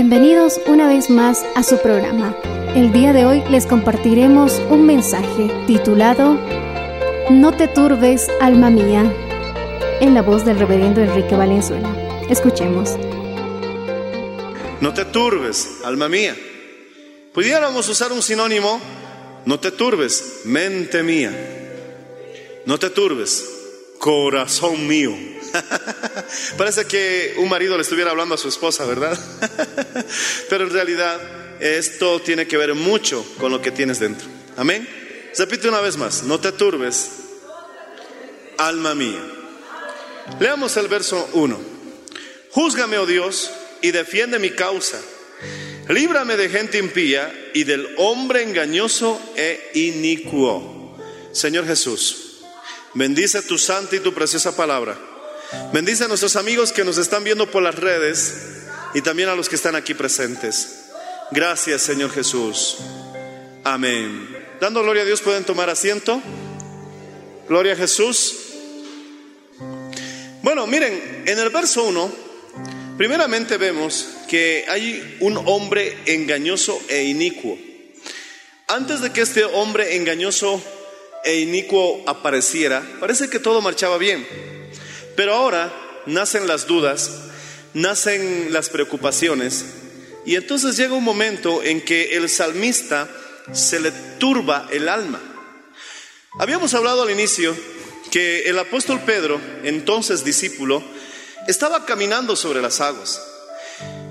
Bienvenidos una vez más a su programa. El día de hoy les compartiremos un mensaje titulado No te turbes, alma mía, en la voz del reverendo Enrique Valenzuela. Escuchemos. No te turbes, alma mía. Pudiéramos usar un sinónimo, no te turbes, mente mía. No te turbes, corazón mío. Parece que un marido le estuviera hablando a su esposa, ¿verdad? Pero en realidad esto tiene que ver mucho con lo que tienes dentro. Amén. Repite una vez más, no te turbes, alma mía. Leamos el verso 1. Júzgame, oh Dios, y defiende mi causa. Líbrame de gente impía y del hombre engañoso e inicuo. Señor Jesús, bendice tu santa y tu preciosa palabra. Bendice a nuestros amigos que nos están viendo por las redes y también a los que están aquí presentes. Gracias, Señor Jesús. Amén. Dando gloria a Dios, pueden tomar asiento. Gloria a Jesús. Bueno, miren, en el verso 1, primeramente vemos que hay un hombre engañoso e inicuo. Antes de que este hombre engañoso e inicuo apareciera, parece que todo marchaba bien. Pero ahora nacen las dudas, nacen las preocupaciones, y entonces llega un momento en que el salmista se le turba el alma. Habíamos hablado al inicio que el apóstol Pedro, entonces discípulo, estaba caminando sobre las aguas.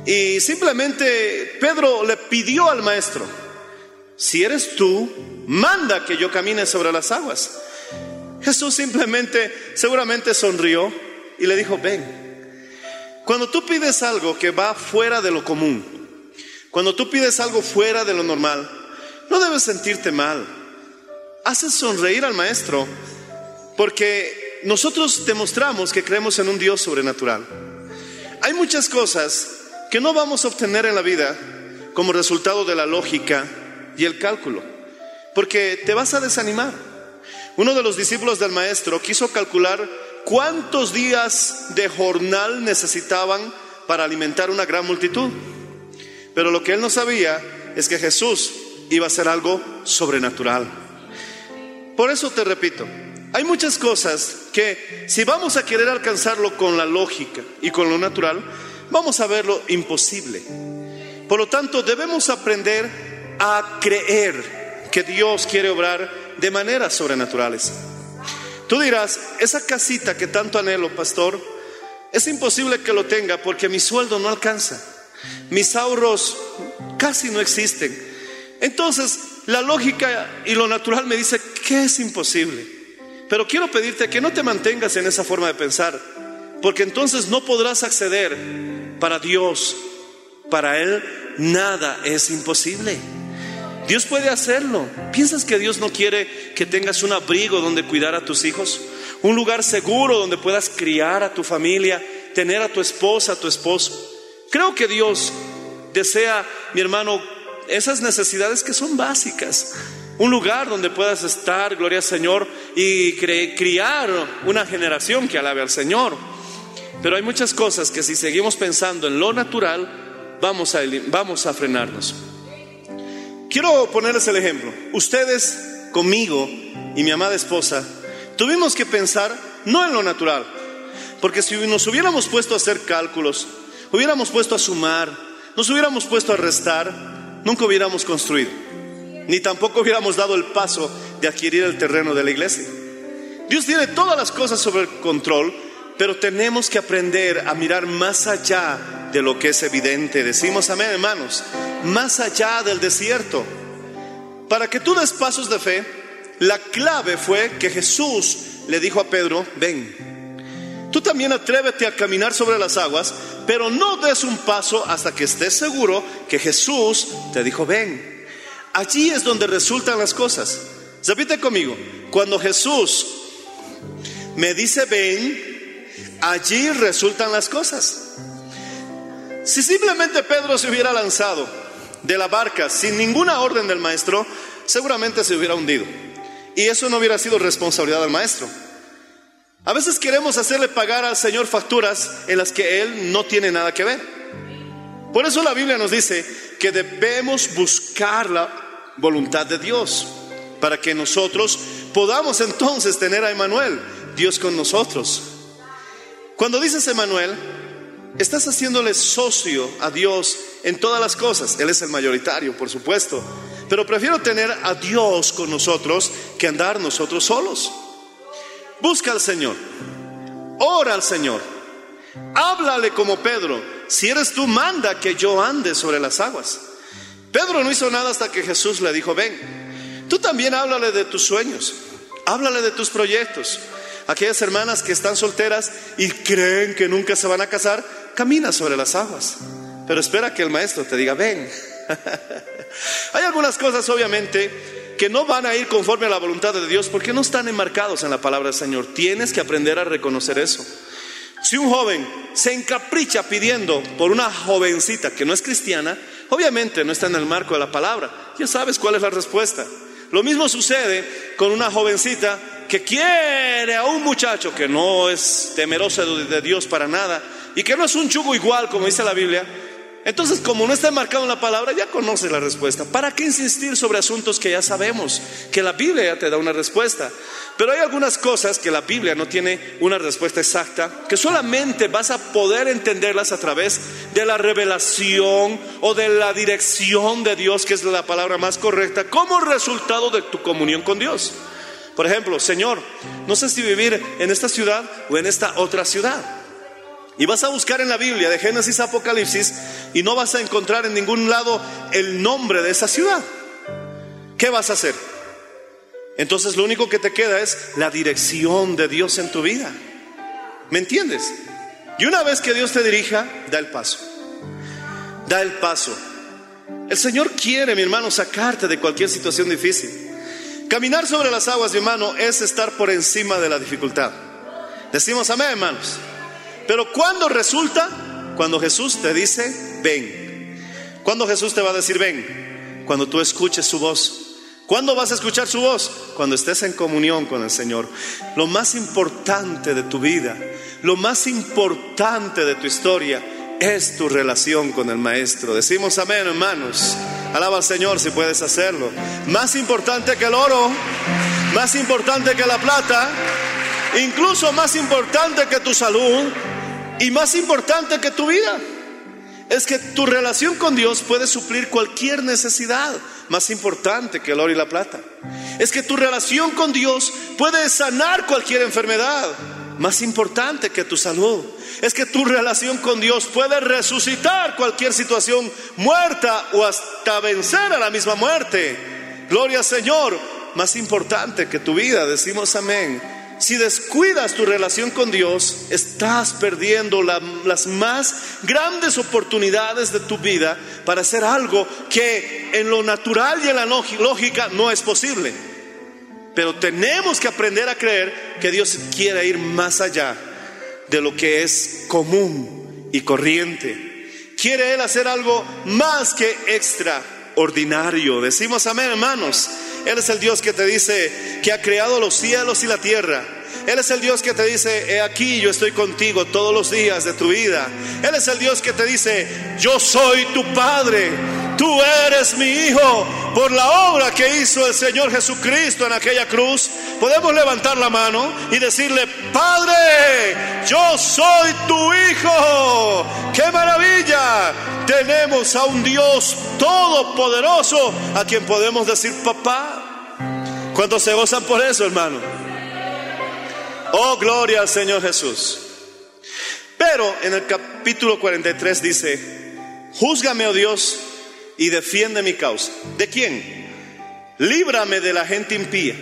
Y simplemente Pedro le pidió al maestro, si eres tú, manda que yo camine sobre las aguas. Jesús simplemente, seguramente sonrió y le dijo, ven. Cuando tú pides algo que va fuera de lo común, cuando tú pides algo fuera de lo normal, no debes sentirte mal. Haces sonreír al maestro porque nosotros demostramos que creemos en un Dios sobrenatural. Hay muchas cosas que no vamos a obtener en la vida como resultado de la lógica y el cálculo, porque te vas a desanimar. Uno de los discípulos del maestro quiso calcular cuántos días de jornal necesitaban para alimentar una gran multitud. Pero lo que él no sabía es que Jesús iba a hacer algo sobrenatural. Por eso te repito, hay muchas cosas que si vamos a querer alcanzarlo con la lógica y con lo natural, vamos a verlo imposible. Por lo tanto, debemos aprender a creer que Dios quiere obrar de maneras sobrenaturales. Tú dirás, esa casita que tanto anhelo, pastor, es imposible que lo tenga porque mi sueldo no alcanza. Mis ahorros casi no existen. Entonces, la lógica y lo natural me dice que es imposible. Pero quiero pedirte que no te mantengas en esa forma de pensar, porque entonces no podrás acceder para Dios. Para Él nada es imposible. Dios puede hacerlo. ¿Piensas que Dios no quiere que tengas un abrigo donde cuidar a tus hijos? Un lugar seguro donde puedas criar a tu familia, tener a tu esposa, a tu esposo. Creo que Dios desea, mi hermano, esas necesidades que son básicas. un lugar donde puedas estar, gloria al Señor, y criar una generación que alabe al Señor. Pero hay muchas cosas que si seguimos pensando en lo natural, vamos a, vamos a frenarnos. Quiero ponerles el ejemplo. Ustedes, conmigo y mi amada esposa, tuvimos que pensar no en lo natural, porque si nos hubiéramos puesto a hacer cálculos, hubiéramos puesto a sumar, nos hubiéramos puesto a restar, nunca hubiéramos construido, ni tampoco hubiéramos dado el paso de adquirir el terreno de la iglesia. Dios tiene todas las cosas sobre el control, pero tenemos que aprender a mirar más allá de lo que es evidente. Decimos amén, hermanos, más allá del desierto. Para que tú des pasos de fe, la clave fue que Jesús le dijo a Pedro, ven, tú también atrévete a caminar sobre las aguas, pero no des un paso hasta que estés seguro que Jesús te dijo, ven. Allí es donde resultan las cosas. Repite conmigo, cuando Jesús me dice ven, allí resultan las cosas. Si simplemente Pedro se hubiera lanzado de la barca sin ninguna orden del maestro, seguramente se hubiera hundido. Y eso no hubiera sido responsabilidad del maestro. A veces queremos hacerle pagar al Señor facturas en las que Él no tiene nada que ver. Por eso la Biblia nos dice que debemos buscar la voluntad de Dios para que nosotros podamos entonces tener a Emanuel, Dios con nosotros. Cuando dices Emanuel, estás haciéndole socio a Dios en todas las cosas. Él es el mayoritario, por supuesto. Pero prefiero tener a Dios con nosotros que andar nosotros solos. Busca al Señor. Ora al Señor. Háblale como Pedro. Si eres tú, manda que yo ande sobre las aguas. Pedro no hizo nada hasta que Jesús le dijo, ven. Tú también háblale de tus sueños. Háblale de tus proyectos. Aquellas hermanas que están solteras y creen que nunca se van a casar, camina sobre las aguas. Pero espera que el maestro te diga, ven. Hay algunas cosas, obviamente, que no van a ir conforme a la voluntad de Dios porque no están enmarcados en la palabra del Señor. Tienes que aprender a reconocer eso. Si un joven se encapricha pidiendo por una jovencita que no es cristiana, obviamente no está en el marco de la palabra. Ya sabes cuál es la respuesta. Lo mismo sucede con una jovencita que quiere a un muchacho que no es temeroso de, Dios para nada y que no es un chugo igual, como dice la Biblia. Entonces, como no está marcado en la palabra, ya conoces la respuesta. ¿Para qué insistir sobre asuntos que ya sabemos? Que la Biblia ya te da una respuesta. Pero hay algunas cosas que la Biblia no tiene una respuesta exacta, que solamente vas a poder entenderlas a través de la revelación o de la dirección de Dios, que es la palabra más correcta, como resultado de tu comunión con Dios. Por ejemplo, Señor, no sé si vivir en esta ciudad o en esta otra ciudad. Y vas a buscar en la Biblia de Génesis a Apocalipsis y no vas a encontrar en ningún lado el nombre de esa ciudad. ¿Qué vas a hacer? Entonces lo único que te queda es la dirección de Dios en tu vida. ¿Me entiendes? Y una vez que Dios te dirija, da el paso. Da el paso. El Señor quiere, mi hermano, sacarte de cualquier situación difícil. Caminar sobre las aguas, mi hermano, es estar por encima de la dificultad. Decimos amén, hermanos. Pero cuando resulta, cuando Jesús te dice, ven. Cuando Jesús te va a decir, ven. Cuando tú escuches su voz. ¿Cuándo vas a escuchar su voz? Cuando estés en comunión con el Señor. Lo más importante de tu vida, lo más importante de tu historia es tu relación con el Maestro. Decimos amén, hermanos. Alaba al Señor si puedes hacerlo. Más importante que el oro, más importante que la plata, incluso más importante que tu salud y más importante que tu vida. Es que tu relación con Dios puede suplir cualquier necesidad más importante que el oro y la plata. Es que tu relación con Dios puede sanar cualquier enfermedad más importante que tu salud. Es que tu relación con Dios puede resucitar cualquier situación muerta o hasta vencer a la misma muerte. Gloria al Señor, más importante que tu vida, decimos amén. Si descuidas tu relación con Dios, estás perdiendo la, las más grandes oportunidades de tu vida para hacer algo que en lo natural y en la lógica no es posible. Pero tenemos que aprender a creer que Dios quiere ir más allá de lo que es común y corriente. Quiere Él hacer algo más que extraordinario. Decimos amén, hermanos. Él es el Dios que te dice que ha creado los cielos y la tierra. Él es el Dios que te dice, he aquí yo estoy contigo todos los días de tu vida. Él es el Dios que te dice, yo soy tu Padre, tú eres mi Hijo. Por la obra que hizo el Señor Jesucristo en aquella cruz, podemos levantar la mano y decirle, Padre, yo soy tu Hijo. ¡Qué maravilla! Tenemos a un Dios todopoderoso a quien podemos decir papá. ¿Cuántos se gozan por eso, hermano? Oh, gloria al Señor Jesús. Pero en el capítulo 43 dice, júzgame, oh Dios, y defiende mi causa. ¿De quién? Líbrame de la gente impía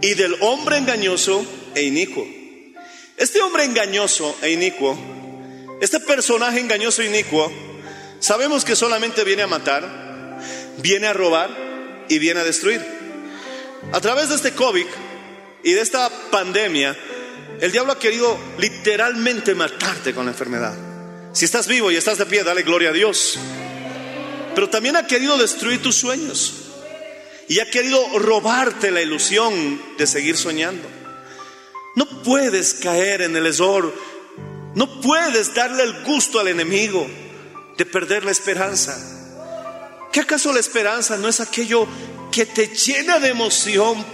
y del hombre engañoso e inicuo. Este hombre engañoso e inicuo, este personaje engañoso e inicuo, sabemos que solamente viene a matar, viene a robar y viene a destruir. A través de este COVID, y de esta pandemia, el diablo ha querido literalmente matarte con la enfermedad. Si estás vivo y estás de pie, dale gloria a Dios. Pero también ha querido destruir tus sueños. Y ha querido robarte la ilusión de seguir soñando. No puedes caer en el error. No puedes darle el gusto al enemigo de perder la esperanza. ¿Qué acaso la esperanza no es aquello que te llena de emoción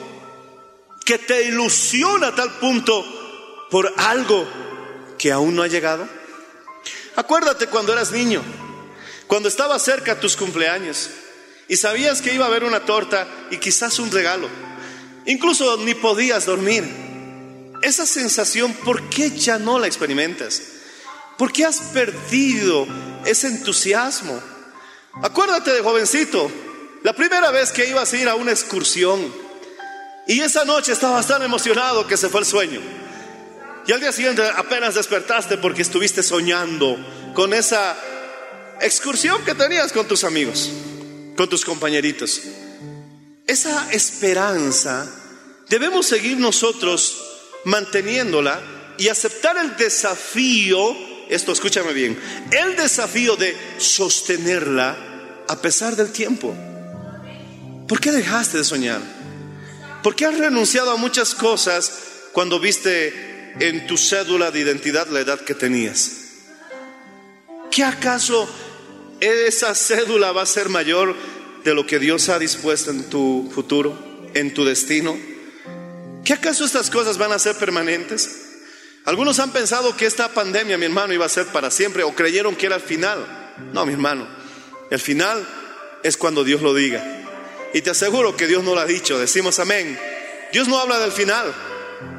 que te ilusiona a tal punto por algo que aún no ha llegado? Acuérdate cuando eras niño, cuando estaba cerca tus cumpleaños y sabías que iba a haber una torta y quizás un regalo. Incluso ni podías dormir. Esa sensación, ¿por qué ya no la experimentas? ¿Por qué has perdido ese entusiasmo? Acuérdate de jovencito, la primera vez que ibas a ir a una excursión y esa noche estabas tan emocionado que se fue el sueño. Y al día siguiente apenas despertaste porque estuviste soñando con esa excursión que tenías con tus amigos, con tus compañeritos. Esa esperanza debemos seguir nosotros manteniéndola y aceptar el desafío, esto escúchame bien, el desafío de sostenerla a pesar del tiempo. ¿Por qué dejaste de soñar? ¿Por qué has renunciado a muchas cosas cuando viste en tu cédula de identidad la edad que tenías? ¿Qué acaso esa cédula va a ser mayor de lo que Dios ha dispuesto en tu futuro, en tu destino? ¿Qué acaso estas cosas van a ser permanentes? Algunos han pensado que esta pandemia, mi hermano, iba a ser para siempre o creyeron que era el final. No, mi hermano, el final es cuando Dios lo diga. Y te aseguro que Dios no lo ha dicho. Decimos amén. Dios no habla del final.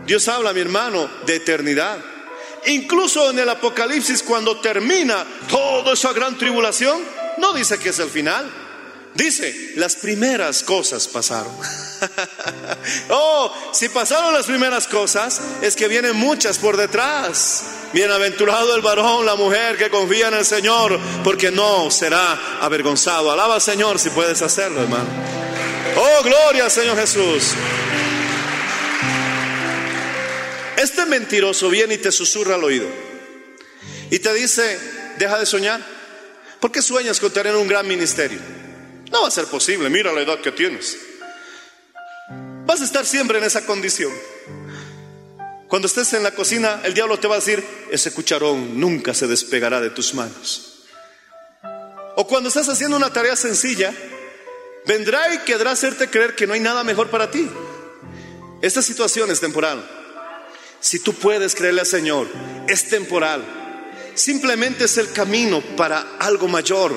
Dios habla, mi hermano, de eternidad. Incluso en el Apocalipsis, cuando termina toda esa gran tribulación, no dice que es el final. Dice, las primeras cosas pasaron. oh, si pasaron las primeras cosas, es que vienen muchas por detrás. Bienaventurado el varón, la mujer que confía en el Señor, porque no será avergonzado. Alaba al Señor si puedes hacerlo, hermano. Oh, gloria al Señor Jesús. Este mentiroso viene y te susurra al oído y te dice, deja de soñar. ¿Por qué sueñas con tener un gran ministerio? No va a ser posible, mira la edad que tienes. Vas a estar siempre en esa condición. Cuando estés en la cocina, el diablo te va a decir, ese cucharón nunca se despegará de tus manos. O cuando estás haciendo una tarea sencilla, vendrá y querrá hacerte creer que no hay nada mejor para ti. Esta situación es temporal. Si tú puedes creerle al Señor, es temporal. Simplemente es el camino para algo mayor,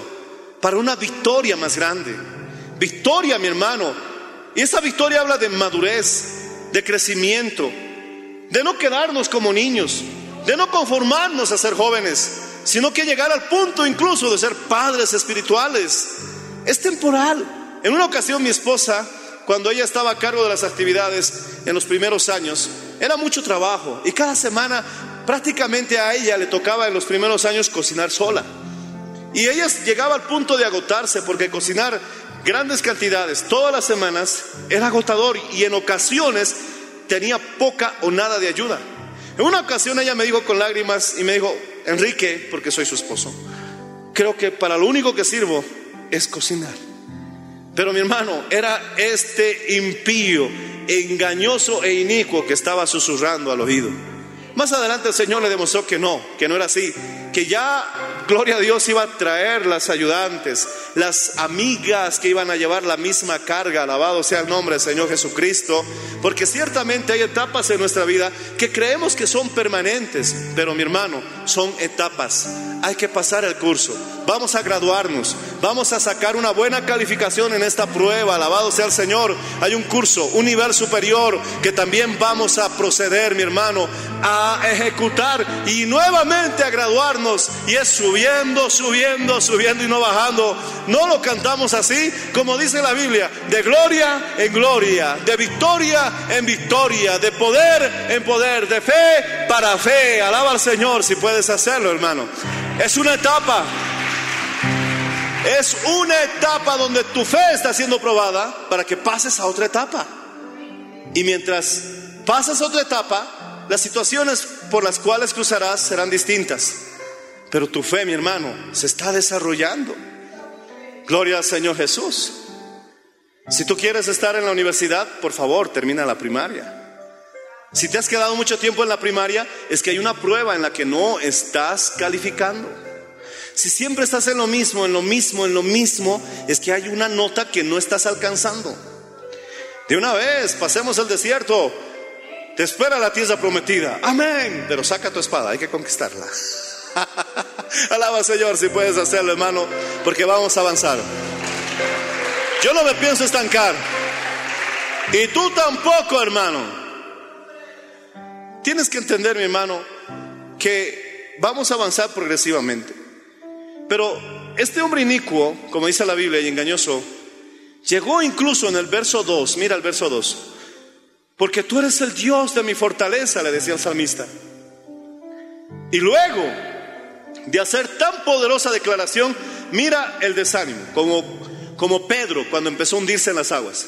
para una victoria más grande. Victoria, mi hermano. Y esa victoria habla de madurez, de crecimiento, de no quedarnos como niños, de no conformarnos a ser jóvenes, sino que llegar al punto incluso de ser padres espirituales. Es temporal. En una ocasión mi esposa, cuando ella estaba a cargo de las actividades en los primeros años, era mucho trabajo y cada semana prácticamente a ella le tocaba en los primeros años cocinar sola. Y ella llegaba al punto de agotarse porque cocinar grandes cantidades todas las semanas era agotador y en ocasiones tenía poca o nada de ayuda. En una ocasión ella me dijo con lágrimas y me dijo, Enrique, porque soy su esposo, creo que para lo único que sirvo es cocinar. Pero mi hermano, era este impío, engañoso e inicuo que estaba susurrando al oído. Más adelante el Señor le demostró que no, que no era así, que ya, gloria a Dios, iba a traer las ayudantes, las amigas que iban a llevar la misma carga, alabado sea el nombre del Señor Jesucristo, porque ciertamente hay etapas en nuestra vida que creemos que son permanentes, pero mi hermano, son etapas. Hay que pasar el curso, vamos a graduarnos, vamos a sacar una buena calificación en esta prueba, alabado sea el Señor. Hay un curso, un nivel superior que también vamos a proceder, mi hermano, a ejecutar y nuevamente a graduarnos. Y es subiendo, subiendo, subiendo y no bajando. No lo cantamos así, como dice la Biblia, de gloria en gloria, de victoria en victoria, de poder en poder, de fe para fe. Alaba al Señor si puedes hacerlo, hermano. Es una etapa. Es una etapa donde tu fe está siendo probada para que pases a otra etapa. Y mientras pasas a otra etapa, las situaciones por las cuales cruzarás serán distintas. Pero tu fe, mi hermano, se está desarrollando. Gloria al Señor Jesús. Si tú quieres estar en la universidad, por favor, termina la primaria. Si te has quedado mucho tiempo en la primaria, es que hay una prueba en la que no estás calificando. Si siempre estás en lo mismo, en lo mismo, en lo mismo, es que hay una nota que no estás alcanzando. De una vez, pasemos el desierto. Te espera la tierra prometida. Amén. Pero saca tu espada, hay que conquistarla. Alaba Señor si puedes hacerlo, hermano, porque vamos a avanzar. Yo no me pienso estancar. Y tú tampoco, hermano. Tienes que entender, mi hermano, que vamos a avanzar progresivamente. Pero este hombre inicuo, como dice la Biblia, y engañoso, llegó incluso en el verso 2, mira el verso 2, porque tú eres el Dios de mi fortaleza, le decía el salmista. Y luego de hacer tan poderosa declaración, mira el desánimo, como, como Pedro cuando empezó a hundirse en las aguas.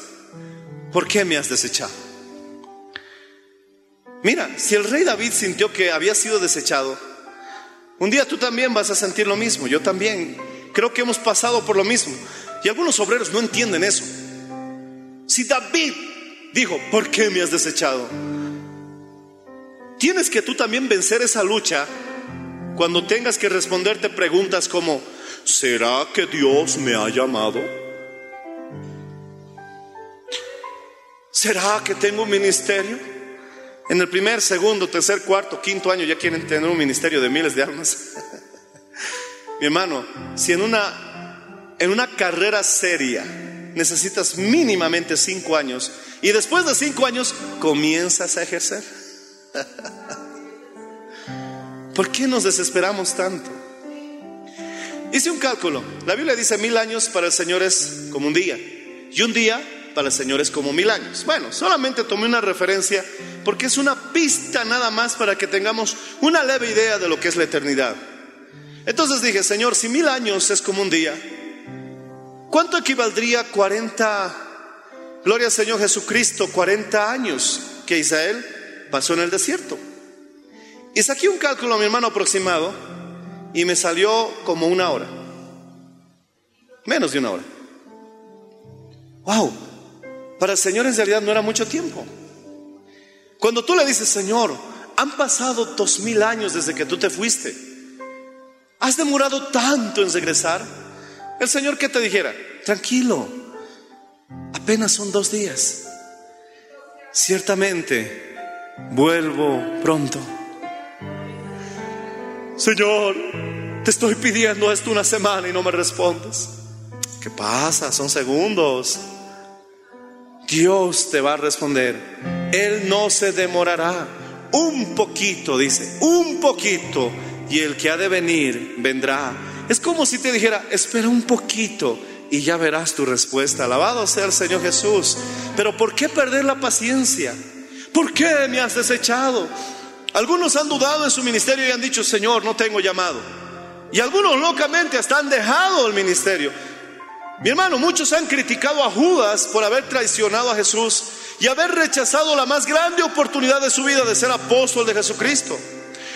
¿Por qué me has desechado? Mira, si el rey David sintió que había sido desechado, un día tú también vas a sentir lo mismo, yo también. Creo que hemos pasado por lo mismo. Y algunos obreros no entienden eso. Si David dijo, ¿por qué me has desechado? Tienes que tú también vencer esa lucha cuando tengas que responderte preguntas como, ¿será que Dios me ha llamado? ¿Será que tengo un ministerio? En el primer, segundo, tercer, cuarto, quinto año ya quieren tener un ministerio de miles de almas. Mi hermano, si en una, en una carrera seria necesitas mínimamente cinco años y después de cinco años comienzas a ejercer. ¿Por qué nos desesperamos tanto? Hice un cálculo. La Biblia dice mil años para el Señor es como un día. Y un día para el Señor es como mil años. Bueno, solamente tomé una referencia porque es una pista nada más para que tengamos una leve idea de lo que es la eternidad. Entonces dije, Señor, si mil años es como un día, ¿cuánto equivaldría 40, gloria al Señor Jesucristo, 40 años que Israel pasó en el desierto? Y saqué un cálculo, mi hermano, aproximado, y me salió como una hora. Menos de una hora. Wow, para el Señor en realidad no era mucho tiempo. Cuando tú le dices, Señor, han pasado dos mil años desde que tú te fuiste, has demorado tanto en regresar, el Señor que te dijera, tranquilo, apenas son dos días. Ciertamente, vuelvo pronto. Señor, te estoy pidiendo esto una semana y no me respondes. ¿Qué pasa? Son segundos. Dios te va a responder. Él no se demorará. Un poquito, dice, un poquito. Y el que ha de venir vendrá. Es como si te dijera, espera un poquito y ya verás tu respuesta. Alabado sea el Señor Jesús. Pero ¿por qué perder la paciencia? ¿Por qué me has desechado? Algunos han dudado en su ministerio y han dicho, Señor, no tengo llamado. Y algunos locamente hasta han dejado el ministerio. Mi hermano, muchos han criticado a Judas por haber traicionado a Jesús y haber rechazado la más grande oportunidad de su vida de ser apóstol de Jesucristo.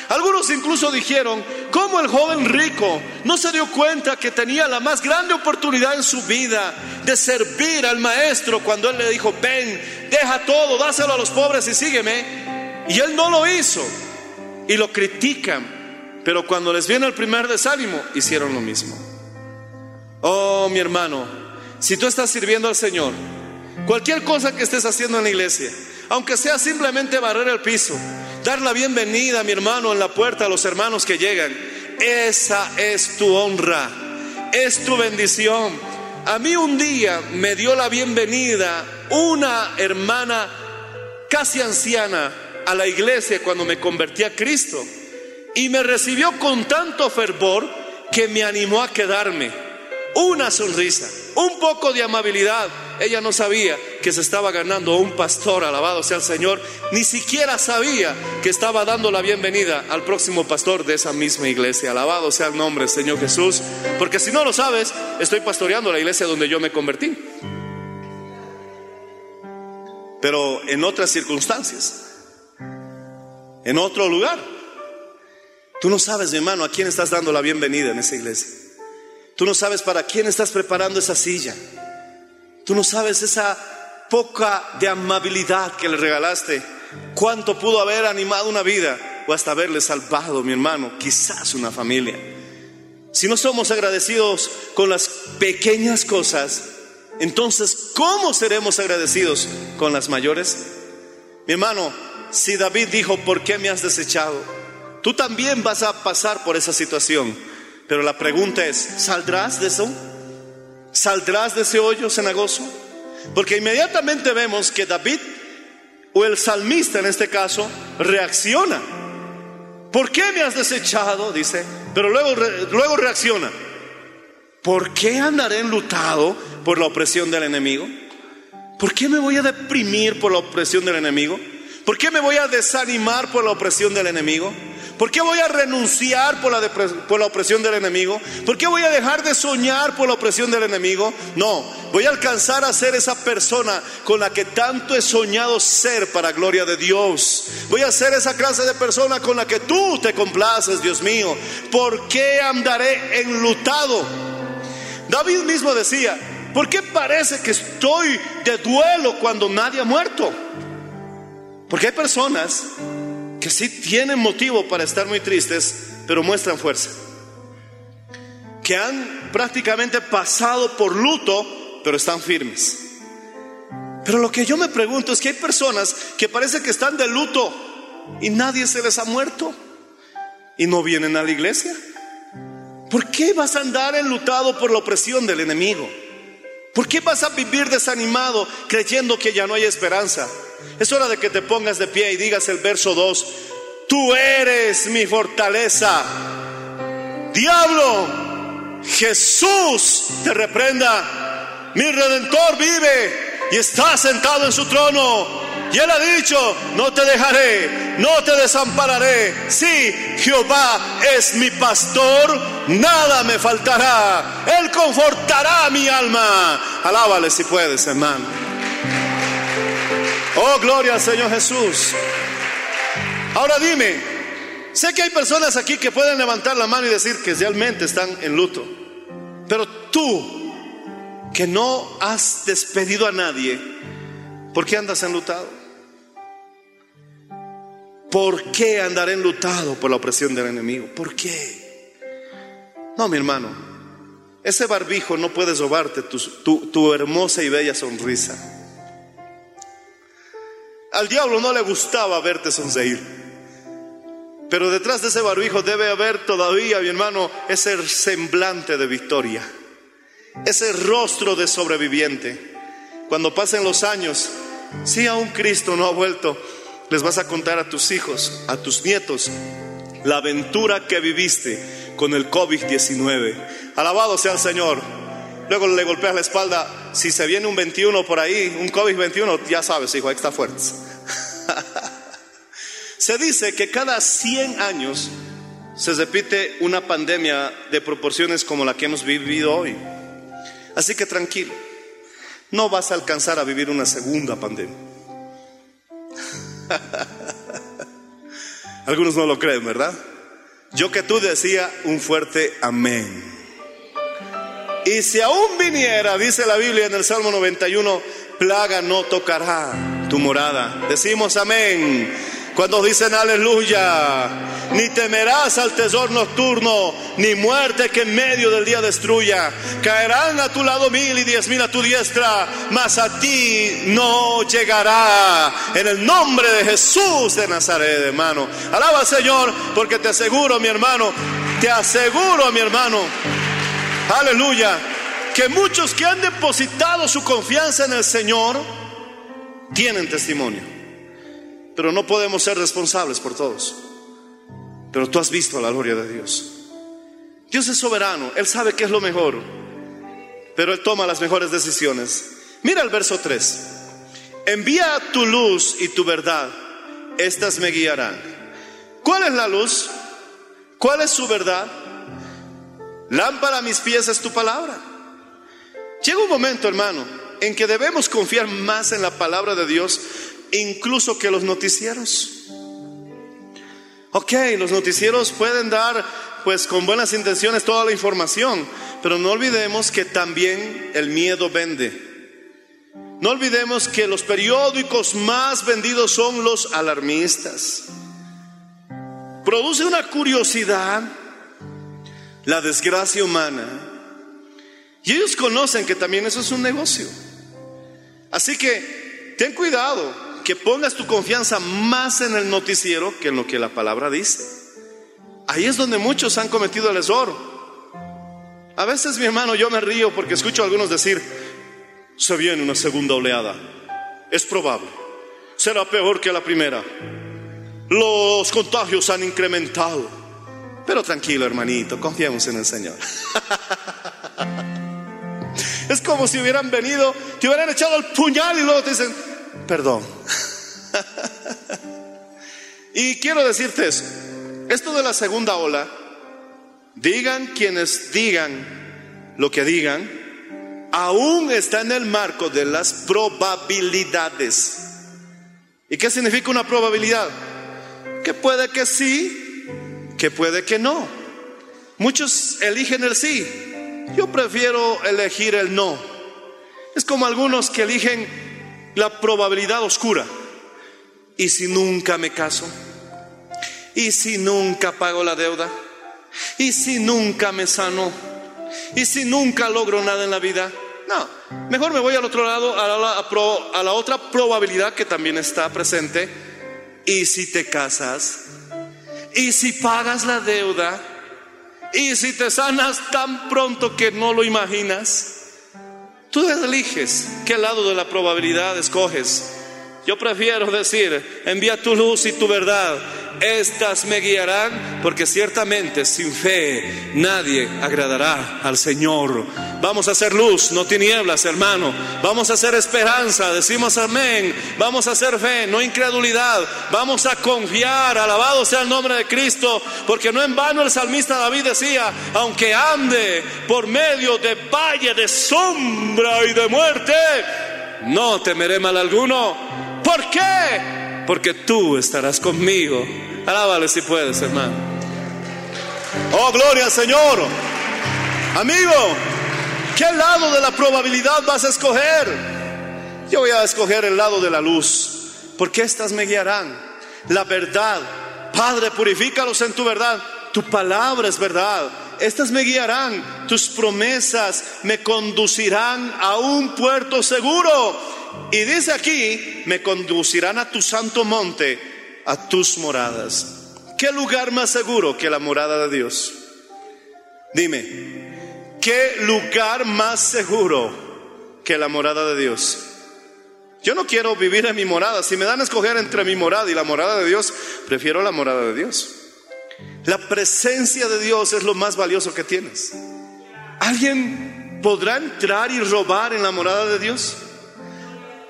Algunos incluso dijeron, ¿cómo el joven rico no se dio cuenta que tenía la más grande oportunidad en su vida de servir al maestro cuando él le dijo, ven, deja todo, dáselo a los pobres y sígueme? Y él no lo hizo. Y lo critican. Pero cuando les viene el primer desánimo, hicieron lo mismo. Oh, mi hermano, si tú estás sirviendo al Señor, cualquier cosa que estés haciendo en la iglesia, aunque sea simplemente barrer el piso, dar la bienvenida, mi hermano, en la puerta a los hermanos que llegan, esa es tu honra, es tu bendición. A mí un día me dio la bienvenida una hermana casi anciana a la iglesia cuando me convertí a Cristo y me recibió con tanto fervor que me animó a quedarme una sonrisa, un poco de amabilidad. Ella no sabía que se estaba ganando un pastor, alabado sea el Señor, ni siquiera sabía que estaba dando la bienvenida al próximo pastor de esa misma iglesia. Alabado sea el nombre, Señor Jesús, porque si no lo sabes, estoy pastoreando la iglesia donde yo me convertí. Pero en otras circunstancias, en otro lugar. Tú no sabes, mi hermano, a quién estás dando la bienvenida en esa iglesia. Tú no sabes para quién estás preparando esa silla. Tú no sabes esa poca de amabilidad que le regalaste. Cuánto pudo haber animado una vida o hasta haberle salvado, mi hermano, quizás una familia. Si no somos agradecidos con las pequeñas cosas, entonces, ¿cómo seremos agradecidos con las mayores? Mi hermano, si David dijo, ¿por qué me has desechado? Tú también vas a pasar por esa situación. Pero la pregunta es, ¿saldrás de eso? ¿Saldrás de ese hoyo cenagoso? Porque inmediatamente vemos que David, o el salmista en este caso, reacciona. ¿Por qué me has desechado? Dice, pero luego, luego reacciona. ¿Por qué andaré enlutado por la opresión del enemigo? ¿Por qué me voy a deprimir por la opresión del enemigo? ¿Por qué me voy a desanimar por la opresión del enemigo? ¿Por qué voy a renunciar por la, opresión del enemigo? ¿Por qué voy a dejar de soñar por la opresión del enemigo? No, voy a alcanzar a ser esa persona con la que tanto he soñado ser para gloria de Dios. Voy a ser esa clase de persona con la que tú te complaces, Dios mío. ¿Por qué andaré enlutado? David mismo decía, ¿por qué parece que estoy de duelo cuando nadie ha muerto? Porque hay personas que sí tienen motivo para estar muy tristes, pero muestran fuerza. Que han prácticamente pasado por luto, pero están firmes. Pero lo que yo me pregunto es que hay personas que parece que están de luto y nadie se les ha muerto y no vienen a la iglesia. ¿Por qué vas a andar enlutado por la opresión del enemigo? ¿Por qué vas a vivir desanimado creyendo que ya no hay esperanza? Es hora de que te pongas de pie y digas el verso 2. Tú eres mi fortaleza. Diablo, Jesús te reprenda. Mi redentor vive y está sentado en su trono. Y él ha dicho, no te dejaré, no te desampararé. Sí, Jehová es mi pastor, nada me faltará. Él confortará mi alma. Alábale si puedes, hermano. Oh, gloria al Señor Jesús. Ahora dime, sé que hay personas aquí que pueden levantar la mano y decir que realmente están en luto. Pero tú, que no has despedido a nadie, ¿por qué andas enlutado? ¿Por qué andaré enlutado por la opresión del enemigo? ¿Por qué? No, mi hermano, ese barbijo no puede robarte tu, tu hermosa y bella sonrisa. Al diablo no le gustaba verte sonreír. Pero detrás de ese barbijo debe haber todavía, mi hermano, ese semblante de victoria, ese rostro de sobreviviente. Cuando pasen los años, si aún Cristo no ha vuelto, les vas a contar a tus hijos, a tus nietos, la aventura que viviste con el COVID-19. Alabado sea el Señor. Luego le golpeas la espalda. Si se viene un 21 por ahí, un COVID-21, ya sabes, hijo, ahí está fuerte. Se dice que cada 100 años se repite una pandemia de proporciones como la que hemos vivido hoy. Así que tranquilo, no vas a alcanzar a vivir una segunda pandemia. Algunos no lo creen, ¿verdad? Yo que tú decía un fuerte amén. Y si aún viniera, dice la Biblia en el Salmo 91, plaga no tocará tu morada. Decimos amén. Cuando dicen aleluya, ni temerás al tesor nocturno, ni muerte que en medio del día destruya. Caerán a tu lado mil y diez mil a tu diestra, mas a ti no llegará. En el nombre de Jesús de Nazaret, hermano. Alaba al Señor, porque te aseguro, mi hermano, te aseguro, mi hermano, aleluya, que muchos que han depositado su confianza en el Señor tienen testimonio. Pero no podemos ser responsables por todos. Pero tú has visto la gloria de Dios. Dios es soberano, Él sabe qué es lo mejor, pero Él toma las mejores decisiones. Mira el verso 3. Envía tu luz y tu verdad, estas me guiarán. ¿Cuál es la luz? ¿Cuál es su verdad? Lámpara a mis pies es tu palabra. Llega un momento, hermano, en que debemos confiar más en la palabra de Dios incluso que los noticieros. Ok, los noticieros pueden dar pues con buenas intenciones toda la información, pero no olvidemos que también el miedo vende. No olvidemos que los periódicos más vendidos son los alarmistas. Produce una curiosidad la desgracia humana. Y ellos conocen que también eso es un negocio. Así que ten cuidado que pongas tu confianza más en el noticiero que en lo que la palabra dice. Ahí es donde muchos han cometido el error. A veces, mi hermano, yo me río porque escucho a algunos decir, se viene una segunda oleada. Es probable. Será peor que la primera. Los contagios han incrementado. Pero tranquilo, hermanito, confiemos en el Señor. es como si hubieran venido, te hubieran echado el puñal y luego te dicen, perdón. y quiero decirte eso. Esto de la segunda ola, digan quienes digan lo que digan, aún está en el marco de las probabilidades. ¿Y qué significa una probabilidad? Que puede que sí, que puede que no. Muchos eligen el sí. Yo prefiero elegir el no. Es como algunos que eligen la probabilidad oscura. ¿Y si nunca me caso? ¿Y si nunca pago la deuda? ¿Y si nunca me sano? ¿Y si nunca logro nada en la vida? No, mejor me voy al otro lado, a la, a la otra probabilidad que también está presente. ¿Y si te casas? ¿Y si pagas la deuda? ¿Y si te sanas tan pronto que no lo imaginas? Tú eliges qué lado de la probabilidad escoges. Yo prefiero decir, envía tu luz y tu verdad. Estas me guiarán porque ciertamente sin fe nadie agradará al Señor. Vamos a hacer luz, no tinieblas, hermano. Vamos a hacer esperanza, decimos amén. Vamos a hacer fe, no incredulidad. Vamos a confiar, alabado sea el nombre de Cristo, porque no en vano el salmista David decía, aunque ande por medio de valle de sombra y de muerte, no temeré mal alguno ¿Por qué? Porque tú estarás conmigo. Alábale si puedes, hermano. Oh, gloria al Señor. Amigo, ¿qué lado de la probabilidad vas a escoger? Yo voy a escoger el lado de la luz, porque estas me guiarán. La verdad. Padre, purifícalos en tu verdad. Tu palabra es verdad. Estas me guiarán. Tus promesas me conducirán a un puerto seguro. Y dice aquí, me conducirán a tu santo monte, a tus moradas. ¿Qué lugar más seguro que la morada de Dios? Dime, ¿qué lugar más seguro que la morada de Dios? Yo no quiero vivir en mi morada. Si me dan a escoger entre mi morada y la morada de Dios, prefiero la morada de Dios. La presencia de Dios es lo más valioso que tienes. ¿Alguien podrá entrar y robar en la morada de Dios?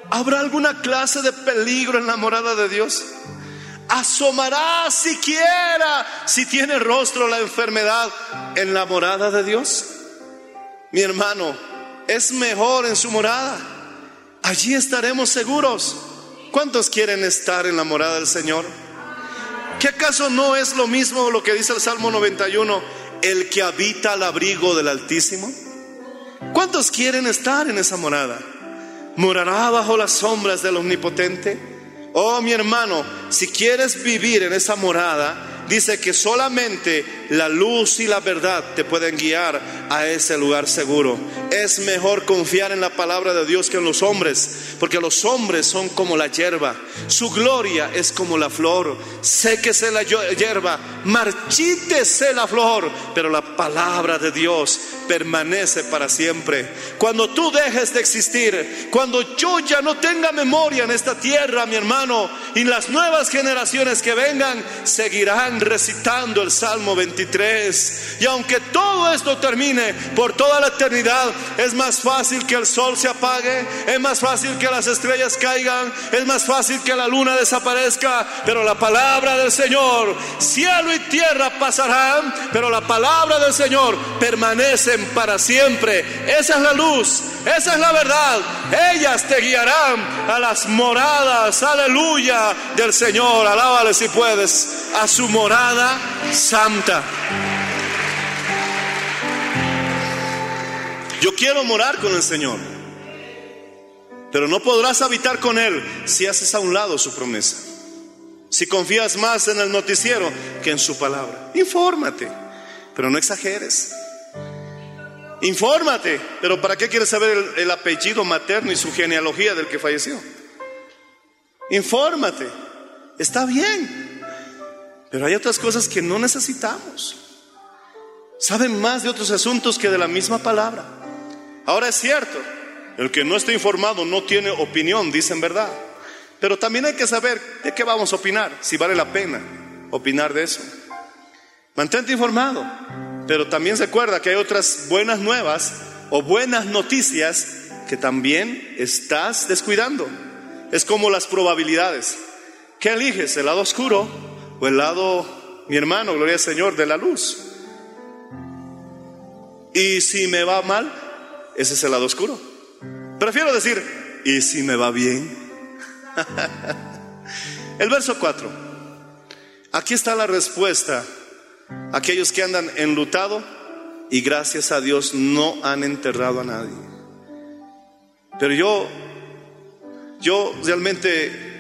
¿Habrá alguna clase de peligro en la morada de Dios? ¿Asomará siquiera si tiene rostro la enfermedad en la morada de Dios? Mi hermano, es mejor en su morada. Allí estaremos seguros. ¿Cuántos quieren estar en la morada del Señor? ¿Qué acaso no es lo mismo lo que dice el Salmo 91, el que habita al abrigo del Altísimo? ¿Cuántos quieren estar en esa morada? ¿Morará bajo las sombras del Omnipotente? Oh, mi hermano, si quieres vivir en esa morada, dice que solamente la luz y la verdad te pueden guiar a ese lugar seguro. Es mejor confiar en la palabra de Dios que en los hombres, porque los hombres son como la hierba, su gloria es como la flor. Séquese la hierba, marchítese la flor, pero la palabra de Dios permanece para siempre. Cuando tú dejes de existir, cuando yo ya no tenga memoria en esta tierra, mi hermano, y las nuevas generaciones que vengan seguirán recitando el Salmo 23. Y aunque todo esto termine por toda la eternidad, es más fácil que el sol se apague, es más fácil que las estrellas caigan, es más fácil que la luna desaparezca, pero la palabra del Señor, cielo y tierra pasarán, pero la palabra del Señor permanece para siempre. Esa es la luz, esa es la verdad. Ellas te guiarán a las moradas, aleluya, del Señor. Alábale si puedes, a su morada santa. Yo quiero morar con el Señor, pero no podrás habitar con Él si haces a un lado su promesa. Si confías más en el noticiero que en su palabra. Infórmate, pero no exageres. Infórmate, pero ¿para qué quieres saber el, el, apellido materno y su genealogía del que falleció? Infórmate, está bien, pero hay otras cosas que no necesitamos. Saben más de otros asuntos que de la misma palabra. Ahora es cierto, el que no está informado no tiene opinión, dicen verdad. Pero también hay que saber de qué vamos a opinar, si vale la pena opinar de eso. Mantente informado, pero también recuerda que hay otras buenas nuevas o buenas noticias que también estás descuidando. Es como las probabilidades. ¿Qué eliges? ¿El lado oscuro o el lado, mi hermano, gloria al Señor, de la luz? Y si me va mal, ese es el lado oscuro. Prefiero decir, ¿y si me va bien? el verso 4. Aquí está la respuesta. Aquellos que andan enlutado y gracias a Dios no han enterrado a nadie. Pero yo, yo realmente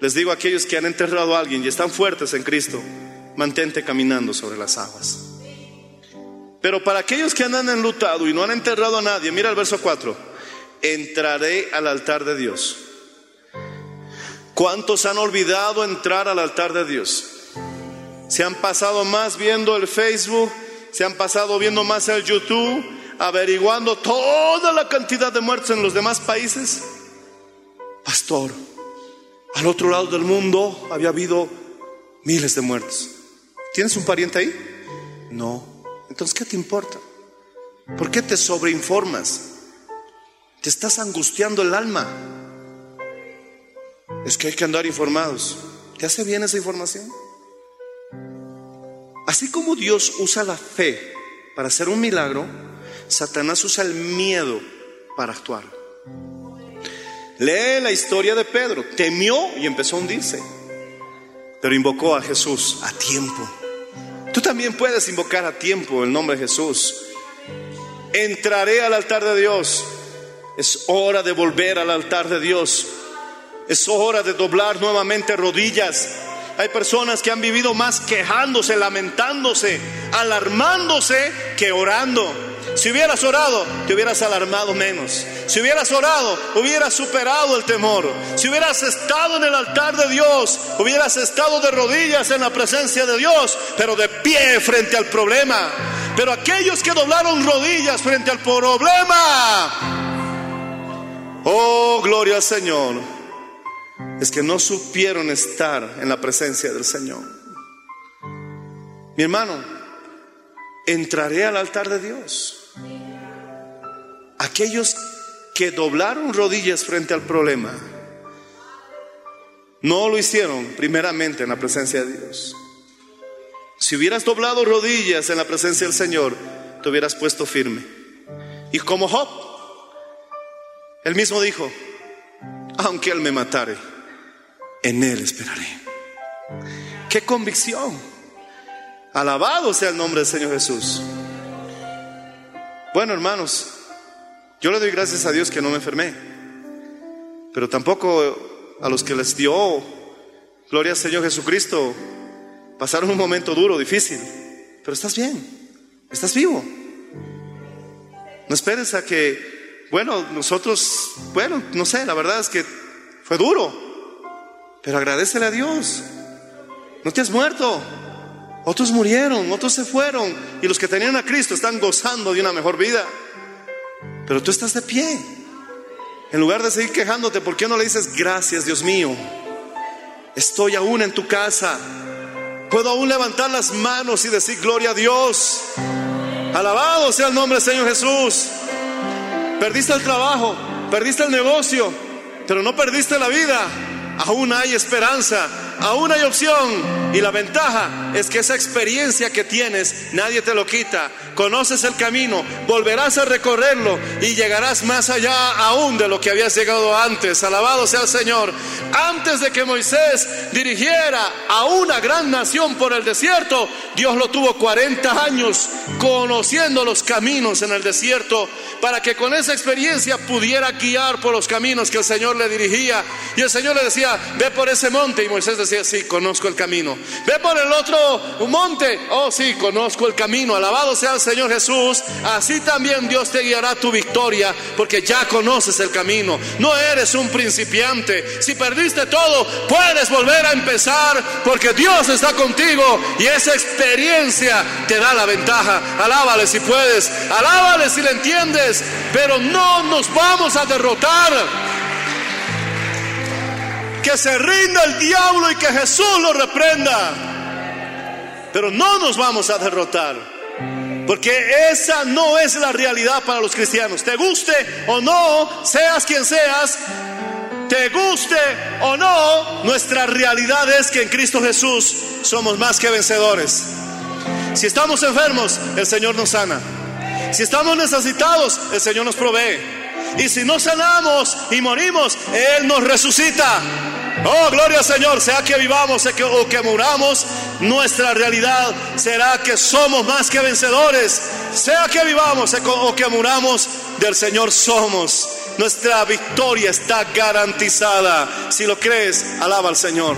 les digo a aquellos que han enterrado a alguien y están fuertes en Cristo, mantente caminando sobre las aguas. Pero para aquellos que andan enlutado y no han enterrado a nadie, mira el verso 4, entraré al altar de Dios. ¿Cuántos han olvidado entrar al altar de Dios? Se han pasado más viendo el Facebook, se han pasado viendo más el YouTube, averiguando toda la cantidad de muertos en los demás países. Pastor, al otro lado del mundo había habido miles de muertos. ¿Tienes un pariente ahí? No. Entonces, ¿qué te importa? ¿Por qué te sobreinformas? Te estás angustiando el alma. Es que hay que andar informados. ¿Te hace bien esa información? Así como Dios usa la fe para hacer un milagro, Satanás usa el miedo para actuar. Lee la historia de Pedro. Temió y empezó a hundirse. Pero invocó a Jesús a tiempo. Tú también puedes invocar a tiempo el nombre de Jesús. Entraré al altar de Dios. Es hora de volver al altar de Dios. Es hora de doblar nuevamente rodillas. Hay personas que han vivido más quejándose, lamentándose, alarmándose que orando. Si hubieras orado, te hubieras alarmado menos. Si hubieras orado, hubieras superado el temor. Si hubieras estado en el altar de Dios, hubieras estado de rodillas en la presencia de Dios, pero de pie frente al problema. Pero aquellos que doblaron rodillas frente al problema, oh, gloria al Señor, es que no supieron estar en la presencia del Señor. Mi hermano, entraré al altar de Dios. Aquellos que doblaron rodillas frente al problema, no lo hicieron primeramente en la presencia de Dios. Si hubieras doblado rodillas en la presencia del Señor, te hubieras puesto firme. Y como Job, él mismo dijo, aunque él me matare, en él esperaré. qué convicción. Alabado sea el nombre del Señor Jesús. Bueno, hermanos, yo le doy gracias a Dios que no me enfermé, pero tampoco a los que les dio, gloria al Señor Jesucristo, pasaron un momento duro, difícil, pero estás bien, estás vivo. No esperes a que, bueno, nosotros, bueno, no sé, la verdad es que fue duro, pero agradecele a Dios. No te has muerto. Otros murieron, otros se fueron. Y los que tenían a Cristo están gozando de una mejor vida. Pero tú estás de pie. En lugar de seguir quejándote, ¿por qué no le dices gracias, Dios mío? Estoy aún en tu casa. Puedo aún levantar las manos y decir gloria a Dios. Alabado sea el nombre del Señor Jesús. Perdiste el trabajo, perdiste el negocio, pero no perdiste la vida. Aún hay esperanza, aún hay opción. Y la ventaja es que esa experiencia que tienes, nadie te lo quita. Conoces el camino, volverás a recorrerlo y llegarás más allá aún de lo que habías llegado antes. Alabado sea el Señor. Antes de que Moisés dirigiera a una gran nación por el desierto, Dios lo tuvo 40 años conociendo los caminos en el desierto para que con esa experiencia pudiera guiar por los caminos que el Señor le dirigía. Y el Señor le decía, ve por ese monte. Y Moisés decía, sí, conozco el camino. Ve por el otro monte. Oh, sí, conozco el camino. Alabado sea el Señor Jesús. Así también Dios te guiará tu victoria porque ya conoces el camino. No eres un principiante. Si perdiste todo, puedes volver a empezar porque Dios está contigo y esa experiencia te da la ventaja. Alábale si puedes. Alábale si le entiendes. Pero no nos vamos a derrotar que se rinda el diablo y que Jesús lo reprenda. Pero no nos vamos a derrotar. Porque esa no es la realidad para los cristianos. Te guste o no, seas quien seas, te guste o no, nuestra realidad es que en Cristo Jesús somos más que vencedores. Si estamos enfermos, el Señor nos sana. Si estamos necesitados, el Señor nos provee. Y si no sanamos y morimos, Él nos resucita. Oh, gloria al Señor, sea que vivamos o que muramos, nuestra realidad será que somos más que vencedores. Sea que vivamos o que muramos, del Señor somos. Nuestra victoria está garantizada. Si lo crees, alaba al Señor.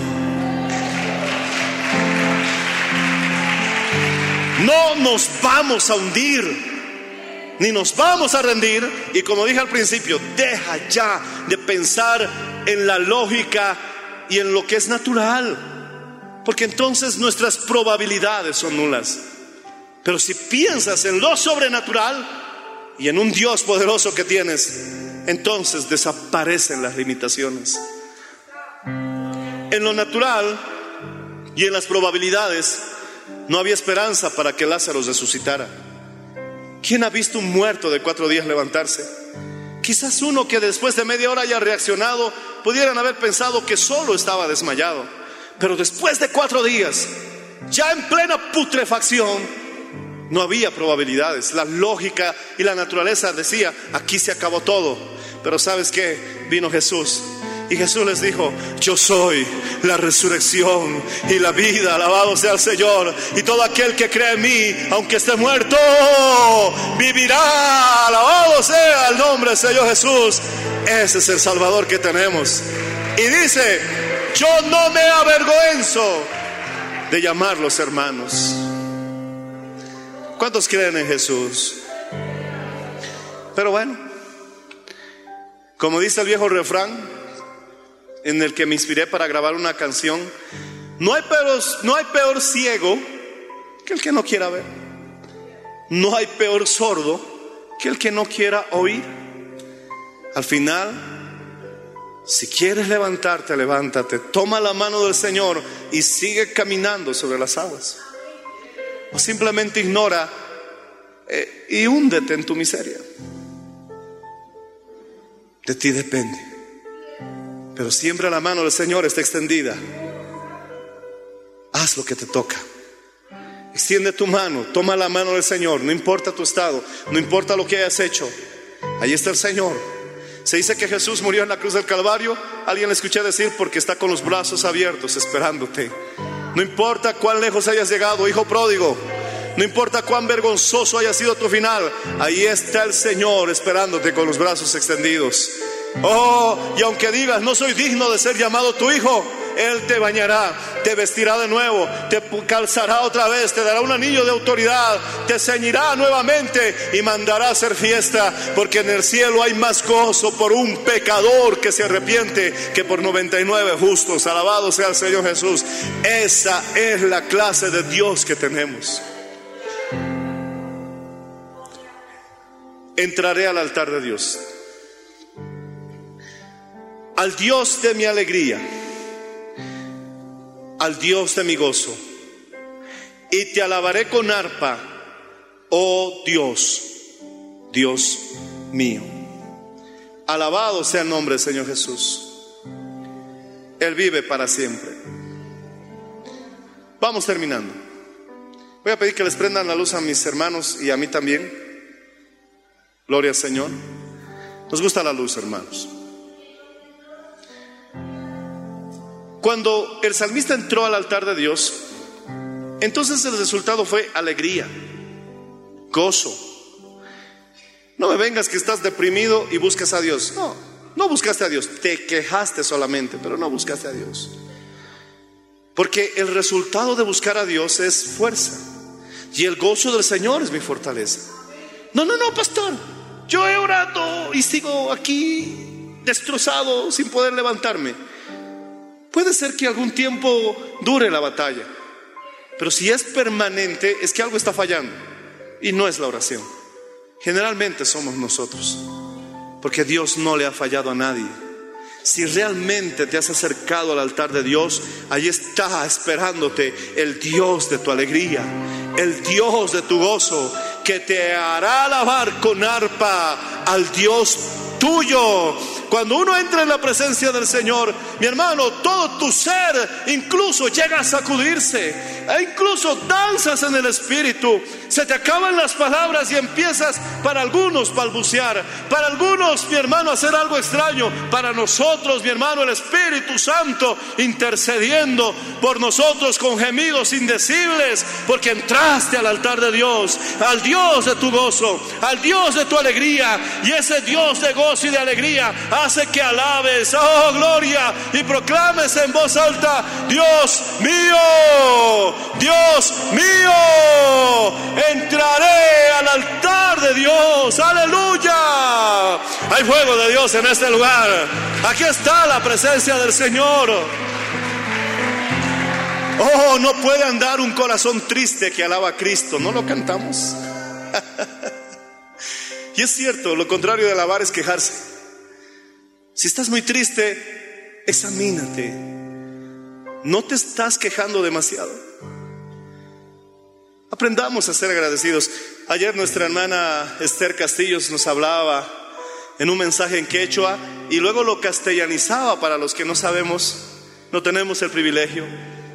No nos vamos a hundir ni nos vamos a rendir. Y como dije al principio, deja ya de pensar en la lógica y en lo que es natural. Porque entonces nuestras probabilidades son nulas. Pero si piensas en lo sobrenatural y en un Dios poderoso que tienes, entonces desaparecen las limitaciones. En lo natural y en las probabilidades no había esperanza para que Lázaro resucitara. ¿Quién ha visto un muerto de cuatro días levantarse? Quizás uno que después de media hora haya reaccionado, pudieran haber pensado que solo estaba desmayado. Pero después de cuatro días, ya en plena putrefacción, no había probabilidades. La lógica y la naturaleza decía, aquí se acabó todo. Pero sabes qué? Vino Jesús y Jesús les dijo, yo soy la resurrección y la vida, alabado sea el Señor. Y todo aquel que cree en mí, aunque esté muerto, vivirá, alabado sea el nombre del Señor Jesús. Ese es el Salvador que tenemos. Y dice, yo no me avergüenzo de llamarlos hermanos. ¿Cuántos creen en Jesús? Pero bueno, como dice el viejo refrán, en el que me inspiré para grabar una canción, no hay peor, no hay peor ciego que el que no quiera ver. No hay peor sordo que el que no quiera oír. Al final, si quieres levantarte, levántate, toma la mano del Señor y sigue caminando sobre las aguas. O simplemente ignora eh, y húndete en tu miseria. De ti depende. Pero siempre la mano del Señor está extendida. Haz lo que te toca. Extiende tu mano, toma la mano del Señor, no importa tu estado, no importa lo que hayas hecho. Ahí está el Señor. Se dice que Jesús murió en la cruz del Calvario. Alguien le escuché decir porque está con los brazos abiertos esperándote. No importa cuán lejos hayas llegado, hijo pródigo. No importa cuán vergonzoso haya sido tu final, ahí está el Señor esperándote con los brazos extendidos. Oh, y aunque digas, no soy digno de ser llamado tu hijo, Él te bañará, te vestirá de nuevo, te calzará otra vez, te dará un anillo de autoridad, te ceñirá nuevamente y mandará a hacer fiesta, porque en el cielo hay más gozo por un pecador que se arrepiente que por 99 justos. Alabado sea el Señor Jesús. Esa es la clase de Dios que tenemos. Entraré al altar de Dios al Dios de mi alegría, al Dios de mi gozo, y te alabaré con arpa, oh Dios, Dios mío. Alabado sea el nombre del Señor Jesús. Él vive para siempre. Vamos terminando. Voy a pedir que les prendan la luz a mis hermanos y a mí también. Gloria al Señor. Nos gusta la luz, hermanos. Cuando el salmista entró al altar de Dios, entonces el resultado fue alegría, gozo. No me vengas que estás deprimido y buscas a Dios. No, no buscaste a Dios, te quejaste solamente, pero no buscaste a Dios. Porque el resultado de buscar a Dios es fuerza. Y el gozo del Señor es mi fortaleza. No, no, no, pastor. Yo he orado y sigo aquí destrozado sin poder levantarme. Puede ser que algún tiempo dure la batalla, pero si es permanente es que algo está fallando y no es la oración. Generalmente somos nosotros, porque Dios no le ha fallado a nadie. Si realmente te has acercado al altar de Dios, ahí está esperándote el Dios de tu alegría, el Dios de tu gozo, que te hará alabar con arpa al Dios tuyo. Cuando uno entra en la presencia del Señor, mi hermano, todo tu ser incluso llega a sacudirse. E incluso danzas en el espíritu. Se te acaban las palabras y empiezas para algunos balbucear. Para algunos, mi hermano, hacer algo extraño. Para nosotros, mi hermano, el Espíritu Santo intercediendo por nosotros con gemidos indecibles. Porque entraste al altar de Dios, al Dios de tu gozo, al Dios de tu alegría. Y ese Dios de gozo y de alegría hace que alabes, oh gloria, y proclames en voz alta, Dios mío, Dios mío, entraré al altar de Dios, aleluya. Hay fuego de Dios en este lugar. Aquí está la presencia del Señor. Oh, no puede andar un corazón triste que alaba a Cristo. ¿No lo cantamos? y es cierto, lo contrario de alabar es quejarse. Si estás muy triste, examínate. No te estás quejando demasiado. Aprendamos a ser agradecidos. Ayer nuestra hermana Esther Castillos nos hablaba en un mensaje en quechua y luego lo castellanizaba para los que no sabemos, no tenemos el privilegio.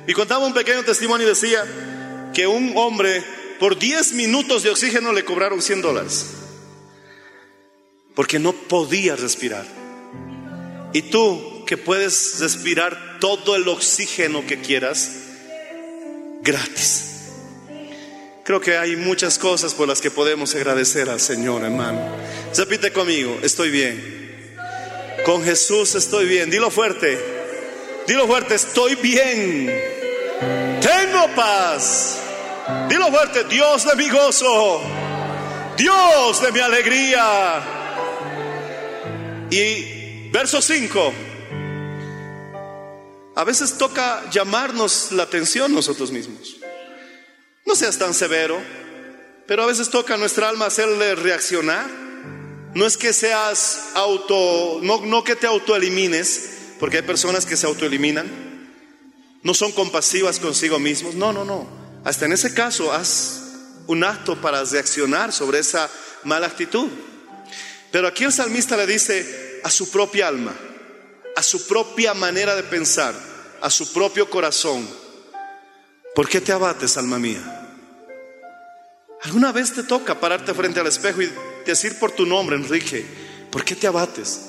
Y contaba un pequeño testimonio y decía que un hombre por 10 minutos de oxígeno le cobraron 100 dólares porque no podía respirar. Y tú que puedes respirar todo el oxígeno que quieras, gratis. Creo que hay muchas cosas por las que podemos agradecer al Señor, hermano. Repite conmigo, estoy bien. Con Jesús estoy bien. Dilo fuerte. Dilo fuerte, estoy bien. Tengo paz. Dilo fuerte, Dios de mi gozo. Dios de mi alegría. Y Verso 5. A veces toca llamarnos la atención nosotros mismos. No seas tan severo, pero a veces toca a nuestra alma hacerle reaccionar. No es que seas auto, no, no que te autoelimines, porque hay personas que se autoeliminan. No son compasivas consigo mismos. No, no, no. Hasta en ese caso, haz un acto para reaccionar sobre esa mala actitud. Pero aquí el salmista le dice, a su propia alma, a su propia manera de pensar, a su propio corazón. ¿Por qué te abates, alma mía? ¿Alguna vez te toca pararte frente al espejo y decir por tu nombre, Enrique, ¿por qué te abates?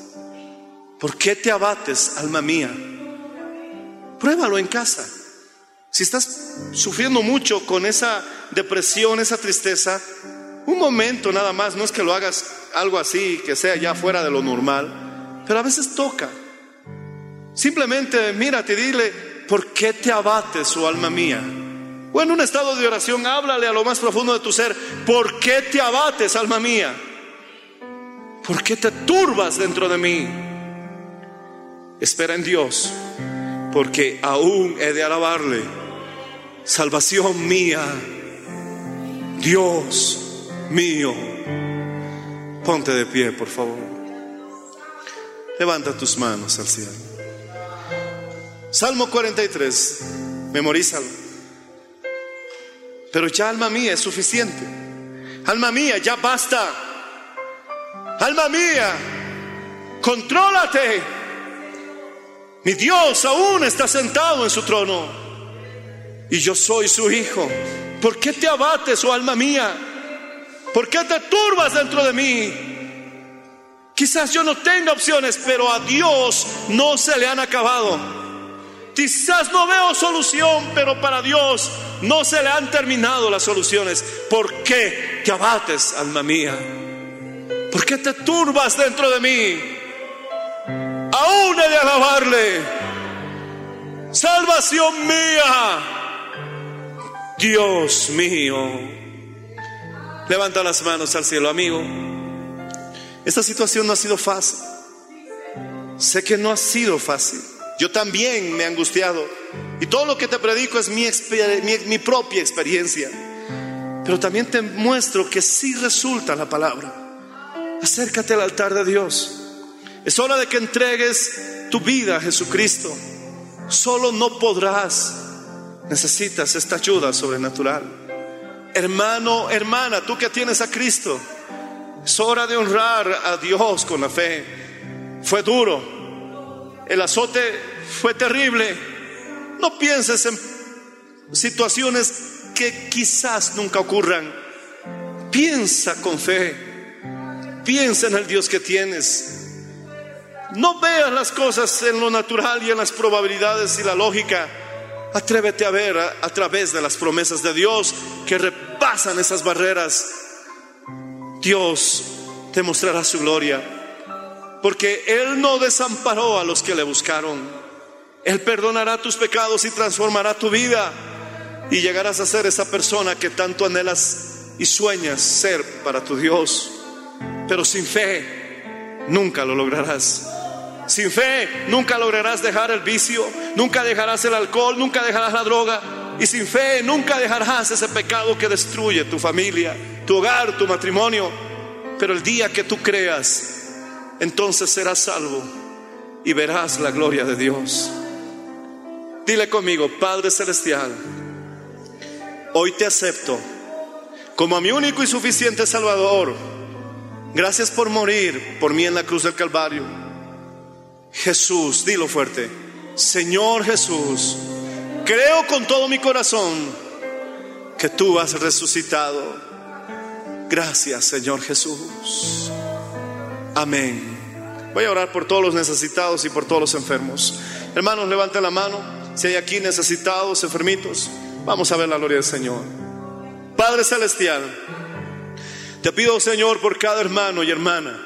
¿Por qué te abates, alma mía? Pruébalo en casa. Si estás sufriendo mucho con esa depresión, esa tristeza, un momento nada más, no es que lo hagas algo así, que sea ya fuera de lo normal, pero a veces toca. Simplemente mírate y dile, ¿por qué te abates, su alma mía? O en un estado de oración, háblale a lo más profundo de tu ser, ¿por qué te abates, alma mía? ¿Por qué te turbas dentro de mí? Espera en Dios, porque aún he de alabarle. Salvación mía, Dios mío. Ponte de pie, por favor. Levanta tus manos al cielo. Salmo 43, memorízalo. Pero ya alma mía es suficiente. Alma mía, ya basta. Alma mía, contrólate. Mi Dios aún está sentado en su trono. Y yo soy su hijo. ¿Por qué te abates, oh alma mía? ¿Por qué te turbas dentro de mí? Quizás yo no tenga opciones, pero a Dios no se le han acabado. Quizás no veo solución, pero para Dios no se le han terminado las soluciones. ¿Por qué te abates, alma mía? ¿Por qué te turbas dentro de mí? Aún he de alabarle. Salvación mía. Dios mío. Levanta las manos al cielo, amigo. Esta situación no ha sido fácil. Sé que no ha sido fácil. Yo también me he angustiado. Y todo lo que te predico es mi, propia experiencia. Pero también te muestro que sí resulta la palabra. Acércate al altar de Dios. Es hora de que entregues tu vida a Jesucristo. Solo no podrás. Necesitas esta ayuda sobrenatural. Hermano, hermana, tú que tienes a Cristo, es hora de honrar a Dios con la fe. Fue duro. El azote fue terrible. No pienses en situaciones que quizás nunca ocurran. Piensa con fe. Piensa en el Dios que tienes. No veas las cosas en lo natural y en las probabilidades y la lógica. Atrévete a ver a, través de las promesas de Dios que repasan esas barreras. Dios te mostrará su gloria. Porque Él no desamparó a los que le buscaron. Él perdonará tus pecados y transformará tu vida. Y llegarás a ser esa persona que tanto anhelas y sueñas ser para tu Dios. Pero sin fe nunca lo lograrás. Sin fe nunca lograrás dejar el vicio, nunca dejarás el alcohol, nunca dejarás la droga. Y sin fe nunca dejarás ese pecado que destruye tu familia, tu hogar, tu matrimonio. Pero el día que tú creas, entonces serás salvo y verás la gloria de Dios. Dile conmigo, Padre Celestial, hoy te acepto como a mi único y suficiente Salvador. Gracias por morir por mí en la cruz del Calvario. Jesús, dilo fuerte. Señor Jesús, creo con todo mi corazón que tú has resucitado. Gracias, Señor Jesús. Amén. Voy a orar por todos los necesitados y por todos los enfermos. Hermanos, levanten la mano. Si hay aquí necesitados, enfermitos, vamos a ver la gloria del Señor. Padre Celestial, te pido, Señor, por cada hermano y hermana.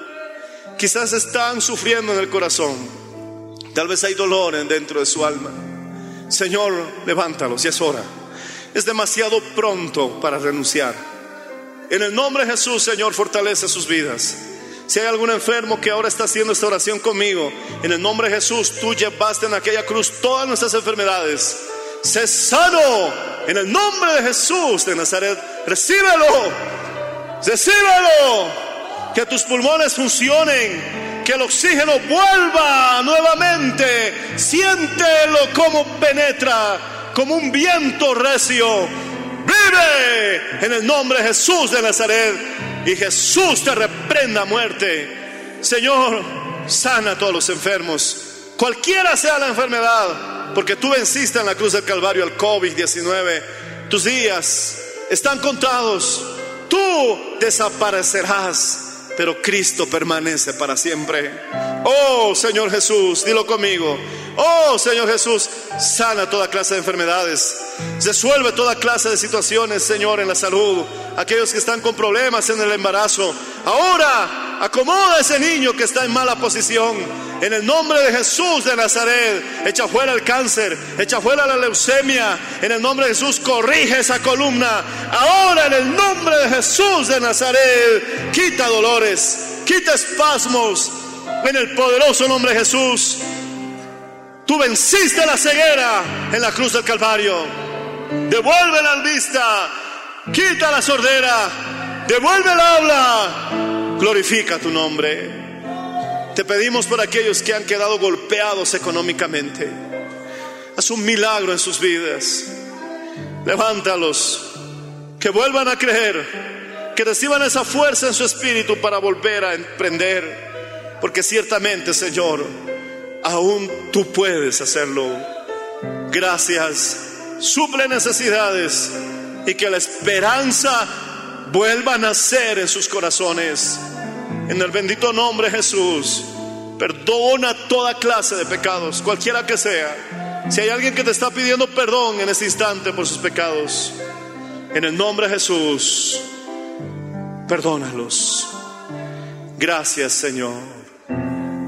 Quizás están sufriendo en el corazón. Tal vez hay dolor dentro de su alma. Señor, levántalos, y es hora. Es demasiado pronto para renunciar. En el nombre de Jesús, Señor, fortalece sus vidas. Si hay algún enfermo que ahora está haciendo esta oración conmigo, en el nombre de Jesús, tú llevaste en aquella cruz todas nuestras enfermedades. Sé sano en el nombre de Jesús de Nazaret. Recíbelo, recíbelo. Que tus pulmones funcionen, que el oxígeno vuelva nuevamente. Siéntelo como penetra, como un viento recio. Vive en el nombre de Jesús de Nazaret y Jesús te reprenda muerte. Señor, sana a todos los enfermos, cualquiera sea la enfermedad, porque tú venciste en la cruz del Calvario al COVID-19. Tus días están contados, tú desaparecerás, pero Cristo permanece para siempre. Oh Señor Jesús, dilo conmigo. Oh Señor Jesús, sana toda clase de enfermedades. Resuelve toda clase de situaciones, Señor, en la salud. Aquellos que están con problemas en el embarazo. Ahora acomoda a ese niño que está en mala posición. En el nombre de Jesús de Nazaret, echa fuera el cáncer, echa fuera la leucemia. En el nombre de Jesús, corrige esa columna. Ahora, en el nombre de Jesús de Nazaret, quita dolores, quita espasmos. En el poderoso nombre de Jesús, tú venciste la ceguera en la cruz del Calvario. Devuelve la vista, quita la sordera, devuelve el habla. Glorifica tu nombre. Te pedimos por aquellos que han quedado golpeados económicamente. Haz un milagro en sus vidas. Levántalos. Que vuelvan a creer. Que reciban esa fuerza en su espíritu para volver a emprender. Porque ciertamente, Señor, aún tú puedes hacerlo. Gracias. Suple necesidades y que la esperanza vuelva a nacer en sus corazones. En el bendito nombre de Jesús, perdona toda clase de pecados, cualquiera que sea. Si hay alguien que te está pidiendo perdón en este instante por sus pecados, en el nombre de Jesús, perdónalos. Gracias Señor.